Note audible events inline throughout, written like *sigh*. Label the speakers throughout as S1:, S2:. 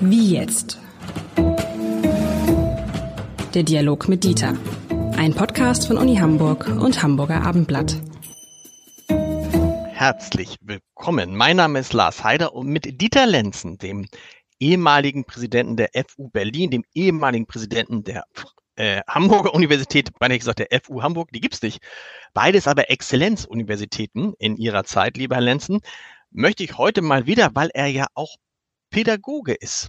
S1: Wie jetzt? Der Dialog mit Dieter. Ein Podcast von Uni Hamburg und Hamburger Abendblatt.
S2: Herzlich willkommen. Mein Name ist Lars Heider und mit Dieter Lenzen, dem ehemaligen Präsidenten der FU Berlin, dem ehemaligen Präsidenten der äh, Hamburger Universität, meine ich gesagt, der FU Hamburg, die gibt's nicht. Beides aber Exzellenzuniversitäten in ihrer Zeit, lieber Herr Lenzen, möchte ich heute mal wieder, weil er ja auch Pädagoge ist,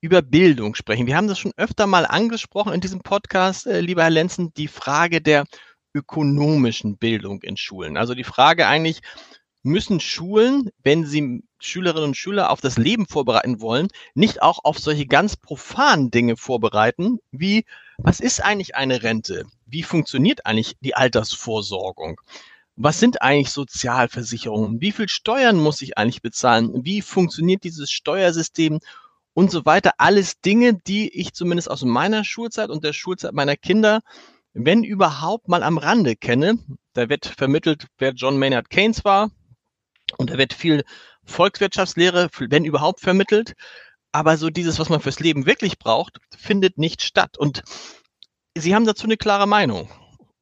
S2: über Bildung sprechen. Wir haben das schon öfter mal angesprochen in diesem Podcast, äh, lieber Herr Lenzen, die Frage der ökonomischen Bildung in Schulen. Also die Frage eigentlich, müssen Schulen, wenn sie Schülerinnen und Schüler auf das Leben vorbereiten wollen, nicht auch auf solche ganz profanen Dinge vorbereiten, wie was ist eigentlich eine Rente? Wie funktioniert eigentlich die Altersvorsorgung? Was sind eigentlich Sozialversicherungen? Wie viel Steuern muss ich eigentlich bezahlen? Wie funktioniert dieses Steuersystem? Und so weiter. Alles Dinge, die ich zumindest aus meiner Schulzeit und der Schulzeit meiner Kinder, wenn überhaupt mal am Rande kenne. Da wird vermittelt, wer John Maynard Keynes war. Und da wird viel Volkswirtschaftslehre, wenn überhaupt, vermittelt. Aber so dieses, was man fürs Leben wirklich braucht, findet nicht statt. Und Sie haben dazu eine klare Meinung,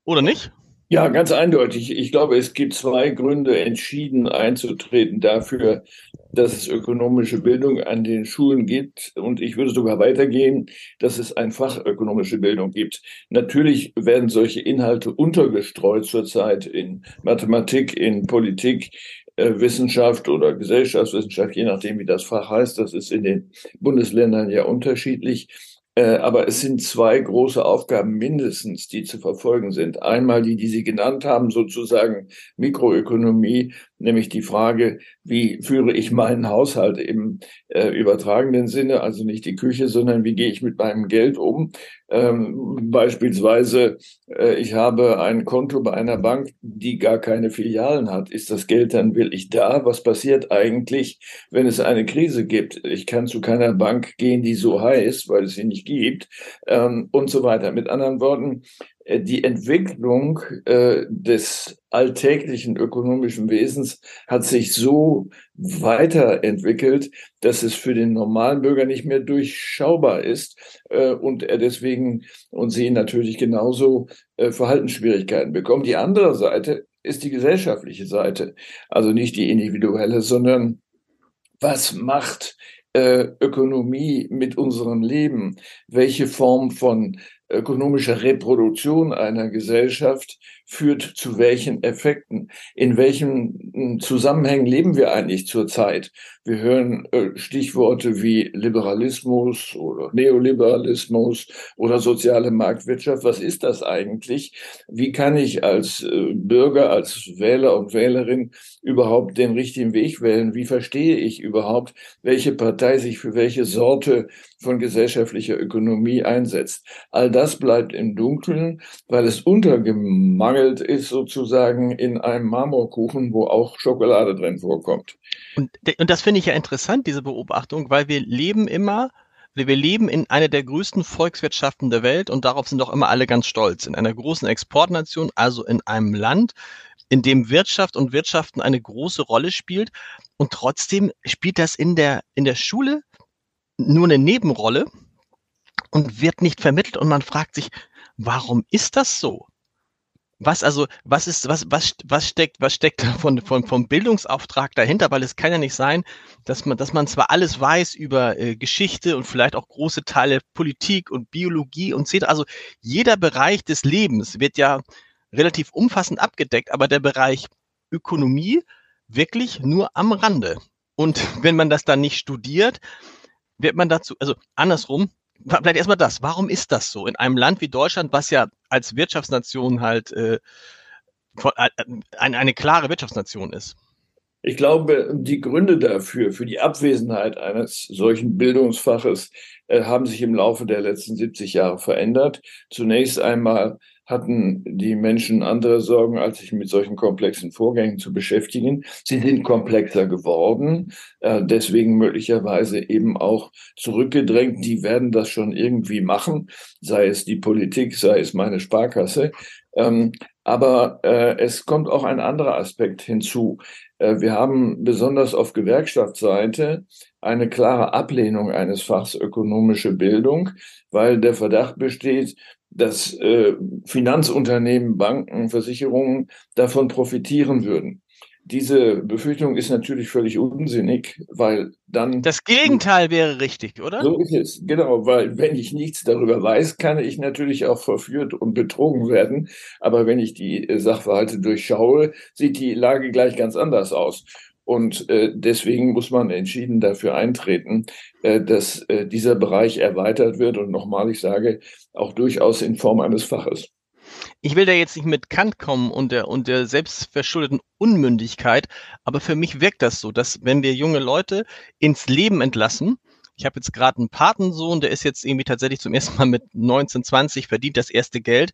S2: oder nicht?
S3: Ja, ganz eindeutig. Ich glaube, es gibt zwei Gründe, entschieden einzutreten dafür, dass es ökonomische Bildung an den Schulen gibt. Und ich würde sogar weitergehen, dass es ein Fach ökonomische Bildung gibt. Natürlich werden solche Inhalte untergestreut zurzeit in Mathematik, in Politik, äh, Wissenschaft oder Gesellschaftswissenschaft, je nachdem, wie das Fach heißt. Das ist in den Bundesländern ja unterschiedlich. Äh, aber es sind zwei große Aufgaben mindestens, die zu verfolgen sind. Einmal die, die Sie genannt haben, sozusagen Mikroökonomie, nämlich die Frage, wie führe ich meinen Haushalt im äh, übertragenen Sinne, also nicht die Küche, sondern wie gehe ich mit meinem Geld um. Ähm, beispielsweise, äh, ich habe ein Konto bei einer Bank, die gar keine Filialen hat. Ist das Geld dann wirklich da? Was passiert eigentlich, wenn es eine Krise gibt? Ich kann zu keiner Bank gehen, die so heißt, weil es sie nicht gibt ähm, und so weiter. Mit anderen Worten, äh, die Entwicklung äh, des alltäglichen ökonomischen Wesens hat sich so weiterentwickelt, dass es für den normalen Bürger nicht mehr durchschaubar ist äh, und er deswegen und sie natürlich genauso äh, Verhaltensschwierigkeiten bekommen. Die andere Seite ist die gesellschaftliche Seite, also nicht die individuelle, sondern was macht äh, Ökonomie mit unserem Leben? Welche Form von ökonomische Reproduktion einer Gesellschaft führt zu welchen Effekten? In welchen hm, Zusammenhängen leben wir eigentlich zurzeit? Wir hören äh, Stichworte wie Liberalismus oder Neoliberalismus oder soziale Marktwirtschaft. Was ist das eigentlich? Wie kann ich als äh, Bürger, als Wähler und Wählerin überhaupt den richtigen Weg wählen? Wie verstehe ich überhaupt, welche Partei sich für welche Sorte von gesellschaftlicher Ökonomie einsetzt? All das bleibt im Dunkeln, weil es untergemangelt ist sozusagen in einem Marmorkuchen, wo auch Schokolade drin vorkommt.
S2: Und, und das finde ich ja interessant, diese Beobachtung, weil wir leben immer, wir leben in einer der größten Volkswirtschaften der Welt und darauf sind doch immer alle ganz stolz. In einer großen Exportnation, also in einem Land, in dem Wirtschaft und Wirtschaften eine große Rolle spielt. Und trotzdem spielt das in der, in der Schule nur eine Nebenrolle und wird nicht vermittelt und man fragt sich, warum ist das so? Was also, was ist, was, was, was steckt, was steckt von, von, vom Bildungsauftrag dahinter? Weil es kann ja nicht sein, dass man, dass man zwar alles weiß über äh, Geschichte und vielleicht auch große Teile Politik und Biologie und sieht, also jeder Bereich des Lebens wird ja relativ umfassend abgedeckt, aber der Bereich Ökonomie wirklich nur am Rande. Und wenn man das dann nicht studiert, wird man dazu, also andersrum, vielleicht erstmal das. Warum ist das so? In einem Land wie Deutschland, was ja als Wirtschaftsnation halt äh, äh, eine, eine klare Wirtschaftsnation ist.
S3: Ich glaube, die Gründe dafür, für die Abwesenheit eines solchen Bildungsfaches, äh, haben sich im Laufe der letzten 70 Jahre verändert. Zunächst einmal hatten die Menschen andere Sorgen, als sich mit solchen komplexen Vorgängen zu beschäftigen. Sie sind komplexer geworden, äh, deswegen möglicherweise eben auch zurückgedrängt. Die werden das schon irgendwie machen, sei es die Politik, sei es meine Sparkasse. Ähm, aber äh, es kommt auch ein anderer Aspekt hinzu. Äh, wir haben besonders auf Gewerkschaftsseite eine klare Ablehnung eines Fachs ökonomische Bildung, weil der Verdacht besteht, dass äh, Finanzunternehmen, Banken, Versicherungen davon profitieren würden. Diese Befürchtung ist natürlich völlig unsinnig, weil dann.
S2: Das Gegenteil wäre richtig, oder?
S3: So ist es, genau, weil wenn ich nichts darüber weiß, kann ich natürlich auch verführt und betrogen werden. Aber wenn ich die Sachverhalte durchschaue, sieht die Lage gleich ganz anders aus. Und äh, deswegen muss man entschieden dafür eintreten, äh, dass äh, dieser Bereich erweitert wird und nochmal, ich sage, auch durchaus in Form eines Faches.
S2: Ich will da jetzt nicht mit Kant kommen und der, und der selbstverschuldeten Unmündigkeit, aber für mich wirkt das so, dass wenn wir junge Leute ins Leben entlassen, ich habe jetzt gerade einen Patensohn, der ist jetzt irgendwie tatsächlich zum ersten Mal mit 19, 20, verdient das erste Geld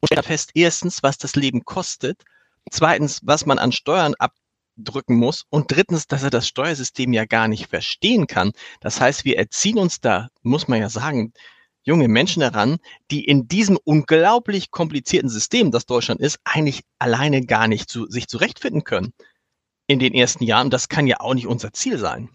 S2: und stellt fest, erstens, was das Leben kostet, zweitens, was man an Steuern ab drücken muss und drittens, dass er das Steuersystem ja gar nicht verstehen kann. Das heißt, wir erziehen uns da, muss man ja sagen, junge Menschen heran, die in diesem unglaublich komplizierten System, das Deutschland ist, eigentlich alleine gar nicht zu, sich zurechtfinden können in den ersten Jahren. Das kann ja auch nicht unser Ziel sein.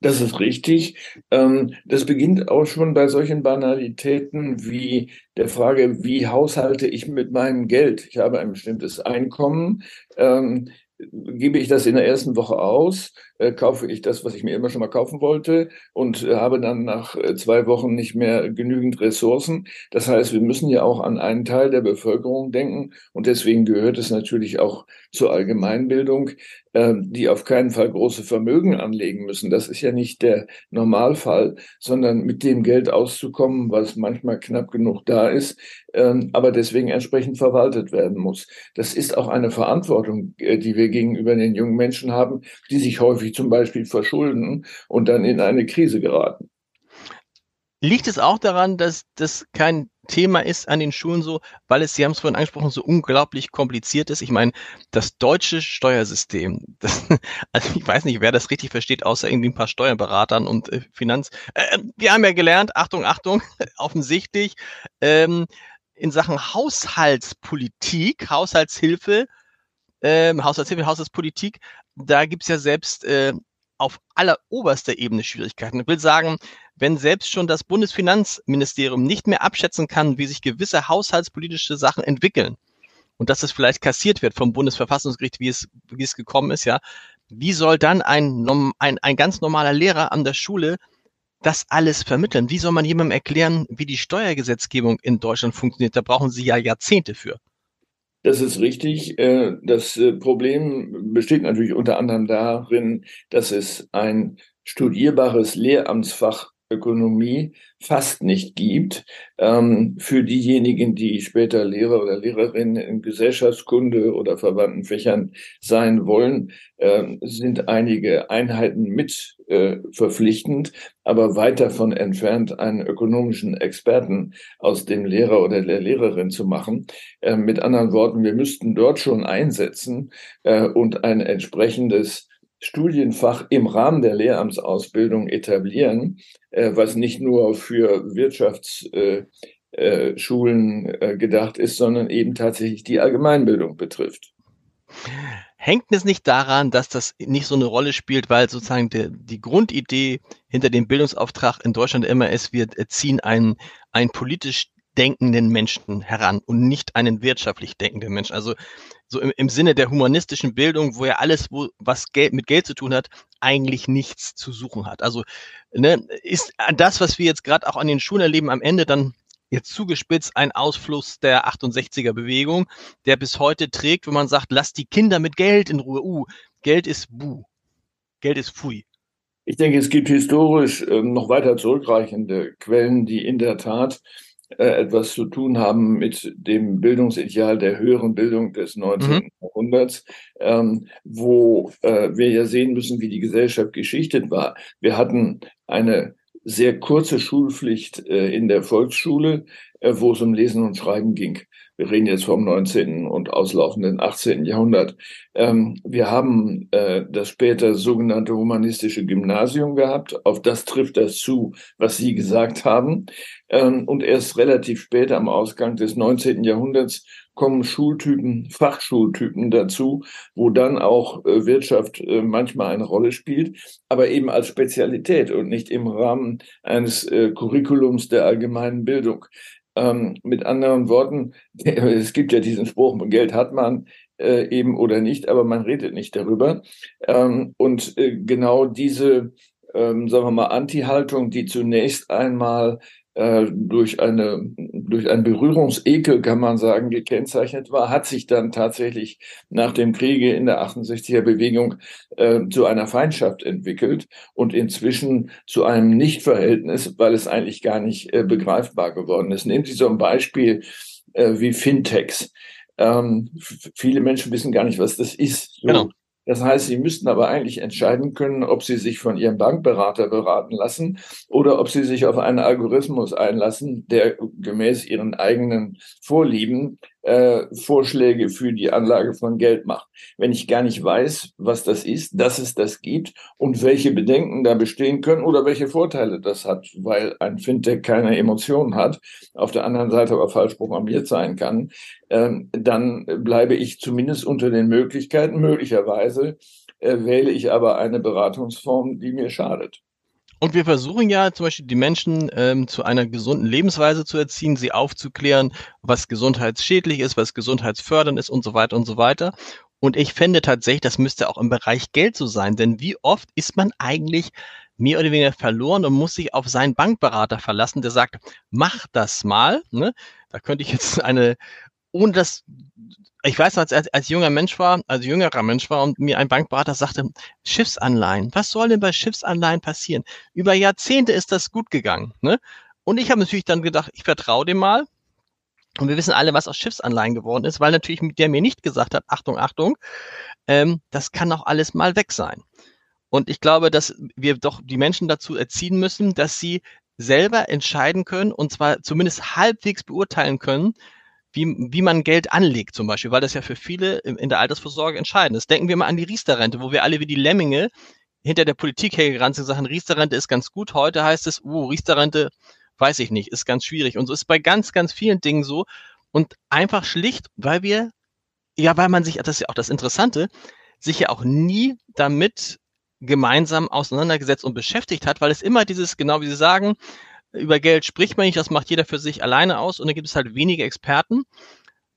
S3: Das ist richtig. Ähm, das beginnt auch schon bei solchen Banalitäten wie der Frage, wie haushalte ich mit meinem Geld? Ich habe ein bestimmtes Einkommen. Gebe ich das in der ersten Woche aus, äh, kaufe ich das, was ich mir immer schon mal kaufen wollte und äh, habe dann nach äh, zwei Wochen nicht mehr genügend Ressourcen. Das heißt, wir müssen ja auch an einen Teil der Bevölkerung denken und deswegen gehört es natürlich auch zur Allgemeinbildung, äh, die auf keinen Fall große Vermögen anlegen müssen. Das ist ja nicht der Normalfall, sondern mit dem Geld auszukommen, was manchmal knapp genug da ist, äh, aber deswegen entsprechend verwaltet werden muss. Das ist auch eine Verantwortung, die wir gegenüber den jungen Menschen haben, die sich häufig sich zum Beispiel verschulden und dann in eine Krise geraten.
S2: Liegt es auch daran, dass das kein Thema ist an den Schulen so, weil es, Sie haben es vorhin angesprochen, so unglaublich kompliziert ist? Ich meine, das deutsche Steuersystem, *laughs* das, also ich weiß nicht, wer das richtig versteht, außer irgendwie ein paar Steuerberatern und äh, Finanz. Äh, wir haben ja gelernt, Achtung, Achtung, *laughs* offensichtlich, ähm, in Sachen Haushaltspolitik, Haushaltshilfe, ähm, Haushaltshilfe, Haushaltspolitik da gibt's ja selbst äh, auf alleroberster Ebene Schwierigkeiten. Ich will sagen, wenn selbst schon das Bundesfinanzministerium nicht mehr abschätzen kann, wie sich gewisse haushaltspolitische Sachen entwickeln und dass es vielleicht kassiert wird vom Bundesverfassungsgericht, wie es, wie es gekommen ist, ja, wie soll dann ein, ein, ein ganz normaler Lehrer an der Schule das alles vermitteln? Wie soll man jemandem erklären, wie die Steuergesetzgebung in Deutschland funktioniert? Da brauchen sie ja Jahrzehnte für.
S3: Das ist richtig. Äh, das äh, Problem besteht natürlich unter anderem darin, dass es ein studierbares Lehramtsfach Ökonomie fast nicht gibt. Ähm, für diejenigen, die später Lehrer oder Lehrerinnen in Gesellschaftskunde oder verwandten Fächern sein wollen, äh, sind einige Einheiten mit äh, verpflichtend, aber weit davon entfernt, einen ökonomischen Experten aus dem Lehrer oder der Lehrerin zu machen. Äh, mit anderen Worten, wir müssten dort schon einsetzen äh, und ein entsprechendes Studienfach im Rahmen der Lehramtsausbildung etablieren, äh, was nicht nur für Wirtschaftsschulen äh, äh, gedacht ist, sondern eben tatsächlich die Allgemeinbildung betrifft.
S2: Hängt es nicht daran, dass das nicht so eine Rolle spielt, weil sozusagen die, die Grundidee hinter dem Bildungsauftrag in Deutschland immer ist, wir ziehen einen, einen politisch denkenden Menschen heran und nicht einen wirtschaftlich denkenden Menschen. Also so im, im Sinne der humanistischen Bildung, wo ja alles, wo, was Geld, mit Geld zu tun hat, eigentlich nichts zu suchen hat. Also ne, ist das, was wir jetzt gerade auch an den Schulen erleben, am Ende dann jetzt zugespitzt ein Ausfluss der 68er Bewegung, der bis heute trägt, wo man sagt, lasst die Kinder mit Geld in Ruhe. Uh, Geld ist bu. Geld ist fui.
S3: Ich denke, es gibt historisch äh, noch weiter zurückreichende Quellen, die in der Tat äh, etwas zu tun haben mit dem Bildungsideal der höheren Bildung des 19. Mhm. Jahrhunderts, ähm, wo äh, wir ja sehen müssen, wie die Gesellschaft geschichtet war. Wir hatten eine sehr kurze Schulpflicht äh, in der Volksschule, äh, wo es um Lesen und Schreiben ging. Wir reden jetzt vom 19. und auslaufenden 18. Jahrhundert. Ähm, wir haben äh, das später sogenannte humanistische Gymnasium gehabt. Auf das trifft das zu, was Sie gesagt haben. Ähm, und erst relativ spät am Ausgang des 19. Jahrhunderts kommen Schultypen, Fachschultypen dazu, wo dann auch äh, Wirtschaft äh, manchmal eine Rolle spielt, aber eben als Spezialität und nicht im Rahmen eines äh, Curriculums der allgemeinen Bildung. Ähm, mit anderen Worten, *laughs* es gibt ja diesen Spruch, Geld hat man äh, eben oder nicht, aber man redet nicht darüber. Ähm, und äh, genau diese, ähm, sagen wir mal, Anti-Haltung, die zunächst einmal äh, durch eine durch einen Berührungsekel kann man sagen gekennzeichnet war, hat sich dann tatsächlich nach dem Kriege in der 68er Bewegung äh, zu einer Feindschaft entwickelt und inzwischen zu einem Nichtverhältnis, weil es eigentlich gar nicht äh, begreifbar geworden ist. Nehmen Sie so ein Beispiel äh, wie Fintechs. Ähm, viele Menschen wissen gar nicht, was das ist. So, genau. Das heißt, Sie müssten aber eigentlich entscheiden können, ob Sie sich von Ihrem Bankberater beraten lassen oder ob Sie sich auf einen Algorithmus einlassen, der gemäß Ihren eigenen Vorlieben äh, Vorschläge für die Anlage von Geld macht. Wenn ich gar nicht weiß, was das ist, dass es das gibt und welche Bedenken da bestehen können oder welche Vorteile das hat, weil ein Fintech keine Emotionen hat, auf der anderen Seite aber falsch programmiert sein kann, äh, dann bleibe ich zumindest unter den Möglichkeiten. Möglicherweise äh, wähle ich aber eine Beratungsform, die mir schadet.
S2: Und wir versuchen ja zum Beispiel die Menschen ähm, zu einer gesunden Lebensweise zu erziehen, sie aufzuklären, was gesundheitsschädlich ist, was gesundheitsfördernd ist und so weiter und so weiter. Und ich fände tatsächlich, das müsste auch im Bereich Geld so sein, denn wie oft ist man eigentlich mehr oder weniger verloren und muss sich auf seinen Bankberater verlassen, der sagt, mach das mal. Ne? Da könnte ich jetzt eine, ohne das ich weiß, als, als, als junger Mensch war, als jüngerer Mensch war und mir ein Bankberater sagte, Schiffsanleihen, was soll denn bei Schiffsanleihen passieren? Über Jahrzehnte ist das gut gegangen. Ne? Und ich habe natürlich dann gedacht, ich vertraue dem mal. Und wir wissen alle, was aus Schiffsanleihen geworden ist, weil natürlich der mir nicht gesagt hat, Achtung, Achtung, ähm, das kann auch alles mal weg sein. Und ich glaube, dass wir doch die Menschen dazu erziehen müssen, dass sie selber entscheiden können und zwar zumindest halbwegs beurteilen können, wie, wie man Geld anlegt zum Beispiel, weil das ja für viele in der Altersvorsorge entscheidend ist. Denken wir mal an die Riester-Rente, wo wir alle wie die Lemminge hinter der Politik hergerannt sind, sagen, Riester-Rente ist ganz gut. Heute heißt es, uh, Riester-Rente, weiß ich nicht, ist ganz schwierig. Und so ist bei ganz, ganz vielen Dingen so. Und einfach schlicht, weil wir, ja, weil man sich, das ist ja auch das Interessante, sich ja auch nie damit gemeinsam auseinandergesetzt und beschäftigt hat, weil es immer dieses, genau wie Sie sagen, über Geld spricht man nicht, das macht jeder für sich alleine aus und dann gibt es halt wenige Experten,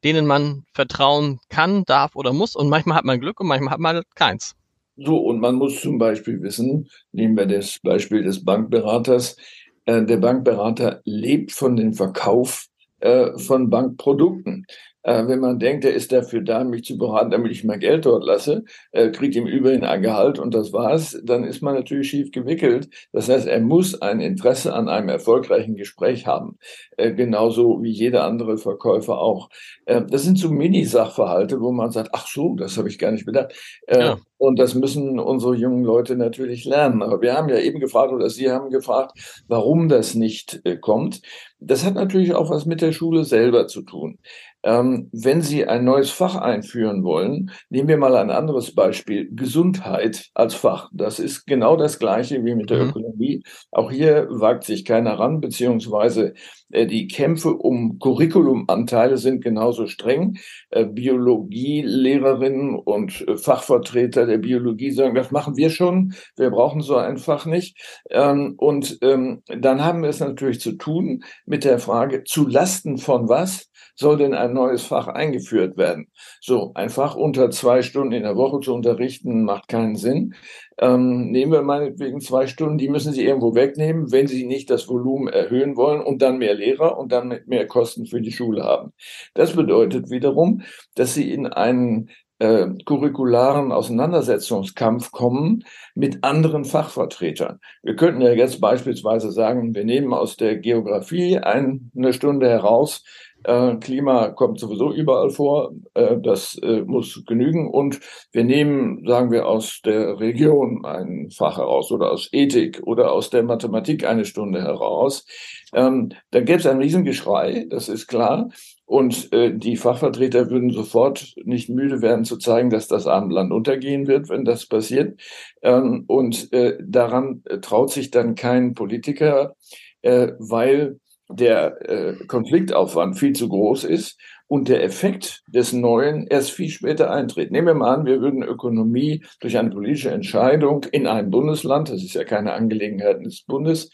S2: denen man vertrauen kann, darf oder muss und manchmal hat man Glück und manchmal hat man halt keins.
S3: So, und man muss zum Beispiel wissen, nehmen wir das Beispiel des Bankberaters, äh, der Bankberater lebt von dem Verkauf äh, von Bankprodukten. Äh, wenn man denkt, er ist dafür da, mich zu beraten, damit ich mein Geld dort lasse, äh, kriegt ihm überhin ein Gehalt und das war's, dann ist man natürlich schief gewickelt. Das heißt, er muss ein Interesse an einem erfolgreichen Gespräch haben, äh, genauso wie jeder andere Verkäufer auch. Äh, das sind so Mini-Sachverhalte, wo man sagt, ach so, das habe ich gar nicht bedacht. Äh, ja. Und das müssen unsere jungen Leute natürlich lernen. Aber wir haben ja eben gefragt, oder Sie haben gefragt, warum das nicht äh, kommt. Das hat natürlich auch was mit der Schule selber zu tun. Ähm, wenn Sie ein neues Fach einführen wollen, nehmen wir mal ein anderes Beispiel, Gesundheit als Fach. Das ist genau das gleiche wie mit der mhm. Ökonomie. Auch hier wagt sich keiner ran, beziehungsweise die Kämpfe um Curriculumanteile sind genauso streng. Äh, Biologielehrerinnen und äh, Fachvertreter der Biologie sagen, das machen wir schon, wir brauchen so ein Fach nicht. Ähm, und ähm, dann haben wir es natürlich zu tun mit der Frage, zu Lasten von was? soll denn ein neues Fach eingeführt werden? So, ein Fach unter zwei Stunden in der Woche zu unterrichten, macht keinen Sinn. Ähm, nehmen wir meinetwegen zwei Stunden, die müssen Sie irgendwo wegnehmen, wenn Sie nicht das Volumen erhöhen wollen und dann mehr Lehrer und dann mehr Kosten für die Schule haben. Das bedeutet wiederum, dass Sie in einen äh, curricularen Auseinandersetzungskampf kommen mit anderen Fachvertretern. Wir könnten ja jetzt beispielsweise sagen, wir nehmen aus der Geografie eine Stunde heraus, äh, Klima kommt sowieso überall vor, äh, das äh, muss genügen. Und wir nehmen, sagen wir, aus der Region ein Fach heraus oder aus Ethik oder aus der Mathematik eine Stunde heraus. Ähm, dann gäbe es ein Riesengeschrei, das ist klar. Und die Fachvertreter würden sofort nicht müde werden zu zeigen, dass das Abendland untergehen wird, wenn das passiert. Ähm, und daran traut sich dann kein Politiker, weil der äh, Konfliktaufwand viel zu groß ist und der Effekt des Neuen erst viel später eintritt. Nehmen wir mal an, wir würden Ökonomie durch eine politische Entscheidung in einem Bundesland, das ist ja keine Angelegenheit des Bundes,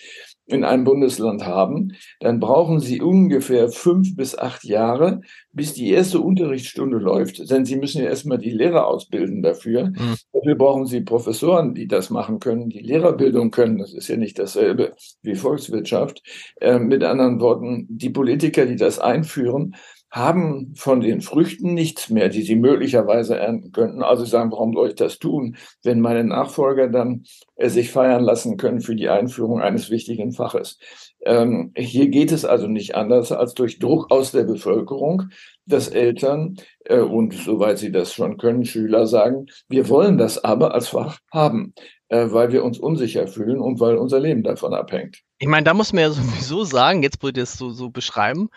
S3: in einem Bundesland haben, dann brauchen Sie ungefähr fünf bis acht Jahre, bis die erste Unterrichtsstunde läuft. Denn Sie müssen ja erstmal die Lehrer ausbilden dafür. Mhm. Dafür brauchen Sie Professoren, die das machen können, die Lehrerbildung können. Das ist ja nicht dasselbe wie Volkswirtschaft. Äh, mit anderen Worten, die Politiker, die das einführen, haben von den Früchten nichts mehr, die sie möglicherweise ernten könnten. Also sagen, warum soll ich das tun, wenn meine Nachfolger dann äh, sich feiern lassen können für die Einführung eines wichtigen Faches. Ähm, hier geht es also nicht anders als durch Druck aus der Bevölkerung, dass Eltern äh, und soweit sie das schon können, Schüler sagen, wir wollen das aber als Fach haben, äh, weil wir uns unsicher fühlen und weil unser Leben davon abhängt.
S2: Ich meine, da muss man ja sowieso sagen, jetzt wo ihr das so, so beschreiben,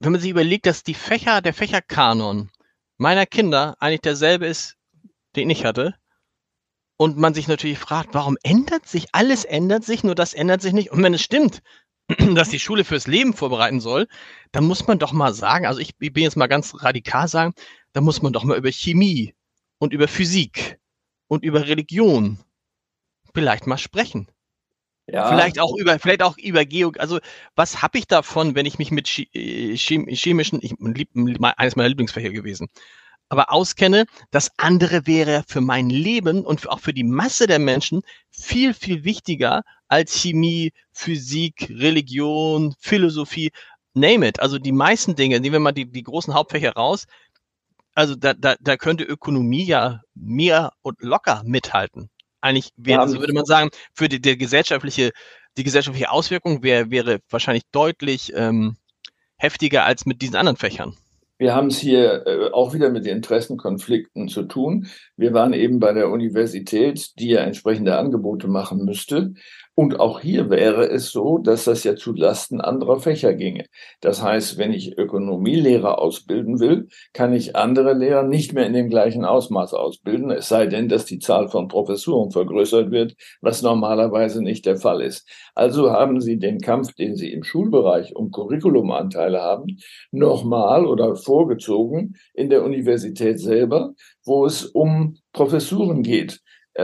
S2: wenn man sich überlegt, dass die Fächer, der Fächerkanon meiner Kinder eigentlich derselbe ist, den ich hatte, und man sich natürlich fragt, warum ändert sich? Alles ändert sich, nur das ändert sich nicht. Und wenn es stimmt, *clears throat* dass die Schule fürs Leben vorbereiten soll, dann muss man doch mal sagen, also ich, ich bin jetzt mal ganz radikal sagen, da muss man doch mal über Chemie und über Physik und über Religion vielleicht mal sprechen. Ja. Vielleicht auch über, vielleicht auch über Geo, also was habe ich davon, wenn ich mich mit äh, chemischen, ich, eines meiner Lieblingsfächer gewesen, aber auskenne, das andere wäre für mein Leben und auch für die Masse der Menschen viel, viel wichtiger als Chemie, Physik, Religion, Philosophie, name it. Also die meisten Dinge, nehmen wir mal die, die großen Hauptfächer raus, also da, da, da könnte Ökonomie ja mehr und locker mithalten eigentlich wäre, also würde man sagen, für die, die gesellschaftliche, die gesellschaftliche Auswirkung wäre, wäre wahrscheinlich deutlich ähm, heftiger als mit diesen anderen Fächern.
S3: Wir haben es hier äh, auch wieder mit Interessenkonflikten zu tun. Wir waren eben bei der Universität, die ja entsprechende Angebote machen müsste. Und auch hier wäre es so, dass das ja zu Lasten anderer Fächer ginge. Das heißt, wenn ich Ökonomielehrer ausbilden will, kann ich andere Lehrer nicht mehr in dem gleichen Ausmaß ausbilden, es sei denn, dass die Zahl von Professuren vergrößert wird, was normalerweise nicht der Fall ist. Also haben Sie den Kampf, den Sie im Schulbereich um Curriculumanteile haben, nochmal oder vorgezogen in der Universität selber, wo es um Professuren geht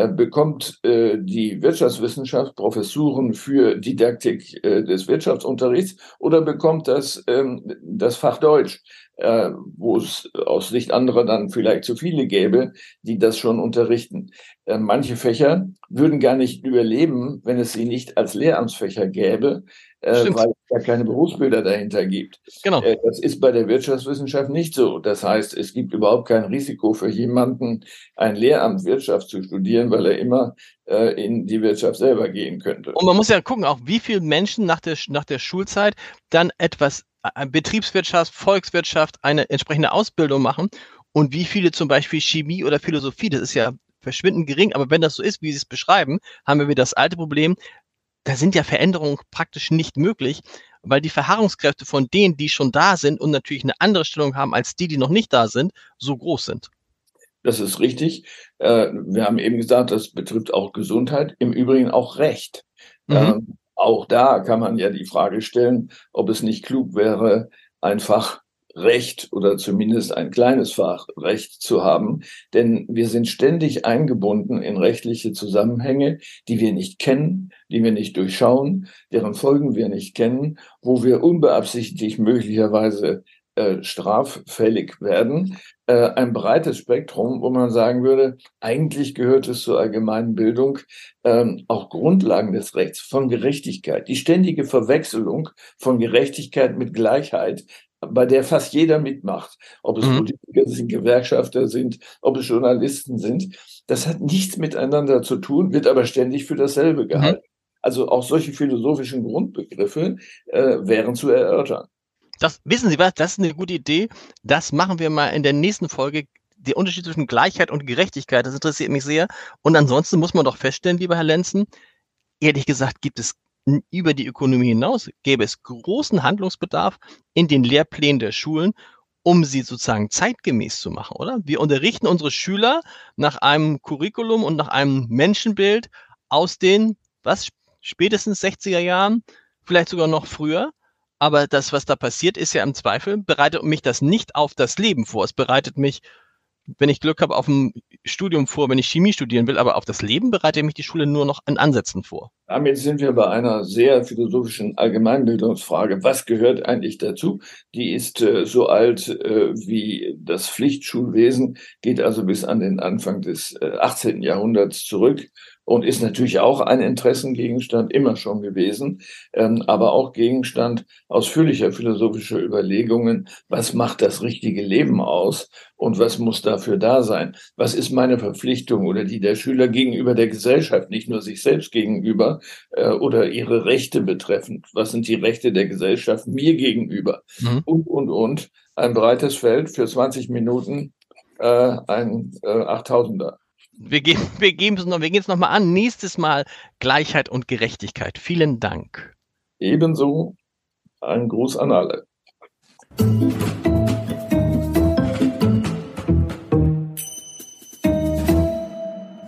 S3: bekommt äh, die Wirtschaftswissenschaft Professuren für Didaktik äh, des Wirtschaftsunterrichts oder bekommt das ähm, das Fach Deutsch, äh, wo es aus Sicht anderer dann vielleicht zu viele gäbe, die das schon unterrichten. Äh, manche Fächer würden gar nicht überleben, wenn es sie nicht als Lehramtsfächer gäbe, äh, weil es ja keine Berufsbilder dahinter gibt. Genau. Äh, das ist bei der Wirtschaftswissenschaft nicht so. Das heißt, es gibt überhaupt kein Risiko für jemanden, ein Lehramt Wirtschaft zu studieren, weil er immer äh, in die Wirtschaft selber gehen könnte.
S2: Und man muss ja gucken, auch wie viele Menschen nach der, nach der Schulzeit dann etwas Betriebswirtschaft, Volkswirtschaft, eine entsprechende Ausbildung machen und wie viele zum Beispiel Chemie oder Philosophie, das ist ja verschwindend gering, aber wenn das so ist, wie Sie es beschreiben, haben wir wieder das alte Problem, da sind ja Veränderungen praktisch nicht möglich, weil die Verharrungskräfte von denen, die schon da sind und natürlich eine andere Stellung haben als die, die noch nicht da sind, so groß sind.
S3: Das ist richtig. Äh, wir haben eben gesagt, das betrifft auch Gesundheit, im Übrigen auch Recht. Mhm. Auch da kann man ja die Frage stellen, ob es nicht klug wäre, einfach Recht oder zumindest ein kleines Fach Recht zu haben. Denn wir sind ständig eingebunden in rechtliche Zusammenhänge, die wir nicht kennen, die wir nicht durchschauen, deren Folgen wir nicht kennen, wo wir unbeabsichtigt möglicherweise äh, straffällig werden. Äh, ein breites Spektrum, wo man sagen würde, eigentlich gehört es zur allgemeinen Bildung ähm, auch Grundlagen des Rechts, von Gerechtigkeit. Die ständige Verwechslung von Gerechtigkeit mit Gleichheit bei der fast jeder mitmacht, ob es mhm. Politiker sind, Gewerkschafter sind, ob es Journalisten sind. Das hat nichts miteinander zu tun, wird aber ständig für dasselbe mhm. gehalten. Mhm. Also auch solche philosophischen Grundbegriffe äh, wären zu erörtern.
S2: Das wissen Sie was? Das ist eine gute Idee. Das machen wir mal in der nächsten Folge. Der Unterschied zwischen Gleichheit und Gerechtigkeit, das interessiert mich sehr. Und ansonsten muss man doch feststellen, lieber Herr Lenzen, ehrlich gesagt gibt es über die Ökonomie hinaus gäbe es großen Handlungsbedarf in den Lehrplänen der Schulen, um sie sozusagen zeitgemäß zu machen, oder? Wir unterrichten unsere Schüler nach einem Curriculum und nach einem Menschenbild aus den, was, spätestens 60er Jahren, vielleicht sogar noch früher. Aber das, was da passiert, ist ja im Zweifel, bereitet mich das nicht auf das Leben vor. Es bereitet mich wenn ich Glück habe, auf ein Studium vor, wenn ich Chemie studieren will, aber auf das Leben bereitet mich die Schule nur noch in Ansätzen vor.
S3: Damit sind wir bei einer sehr philosophischen Allgemeinbildungsfrage. Was gehört eigentlich dazu? Die ist äh, so alt äh, wie das Pflichtschulwesen, geht also bis an den Anfang des äh, 18. Jahrhunderts zurück und ist natürlich auch ein Interessengegenstand immer schon gewesen, ähm, aber auch Gegenstand ausführlicher philosophischer Überlegungen. Was macht das richtige Leben aus und was muss dafür da sein? Was ist meine Verpflichtung oder die der Schüler gegenüber der Gesellschaft, nicht nur sich selbst gegenüber äh, oder ihre Rechte betreffend? Was sind die Rechte der Gesellschaft mir gegenüber? Mhm. Und, und, und. Ein breites Feld für 20 Minuten, äh, ein äh, 8000er
S2: wir, geben, *laughs* wir geben es noch, wir gehen es nochmal an. Nächstes Mal Gleichheit und Gerechtigkeit. Vielen Dank.
S3: Ebenso ein Gruß an alle.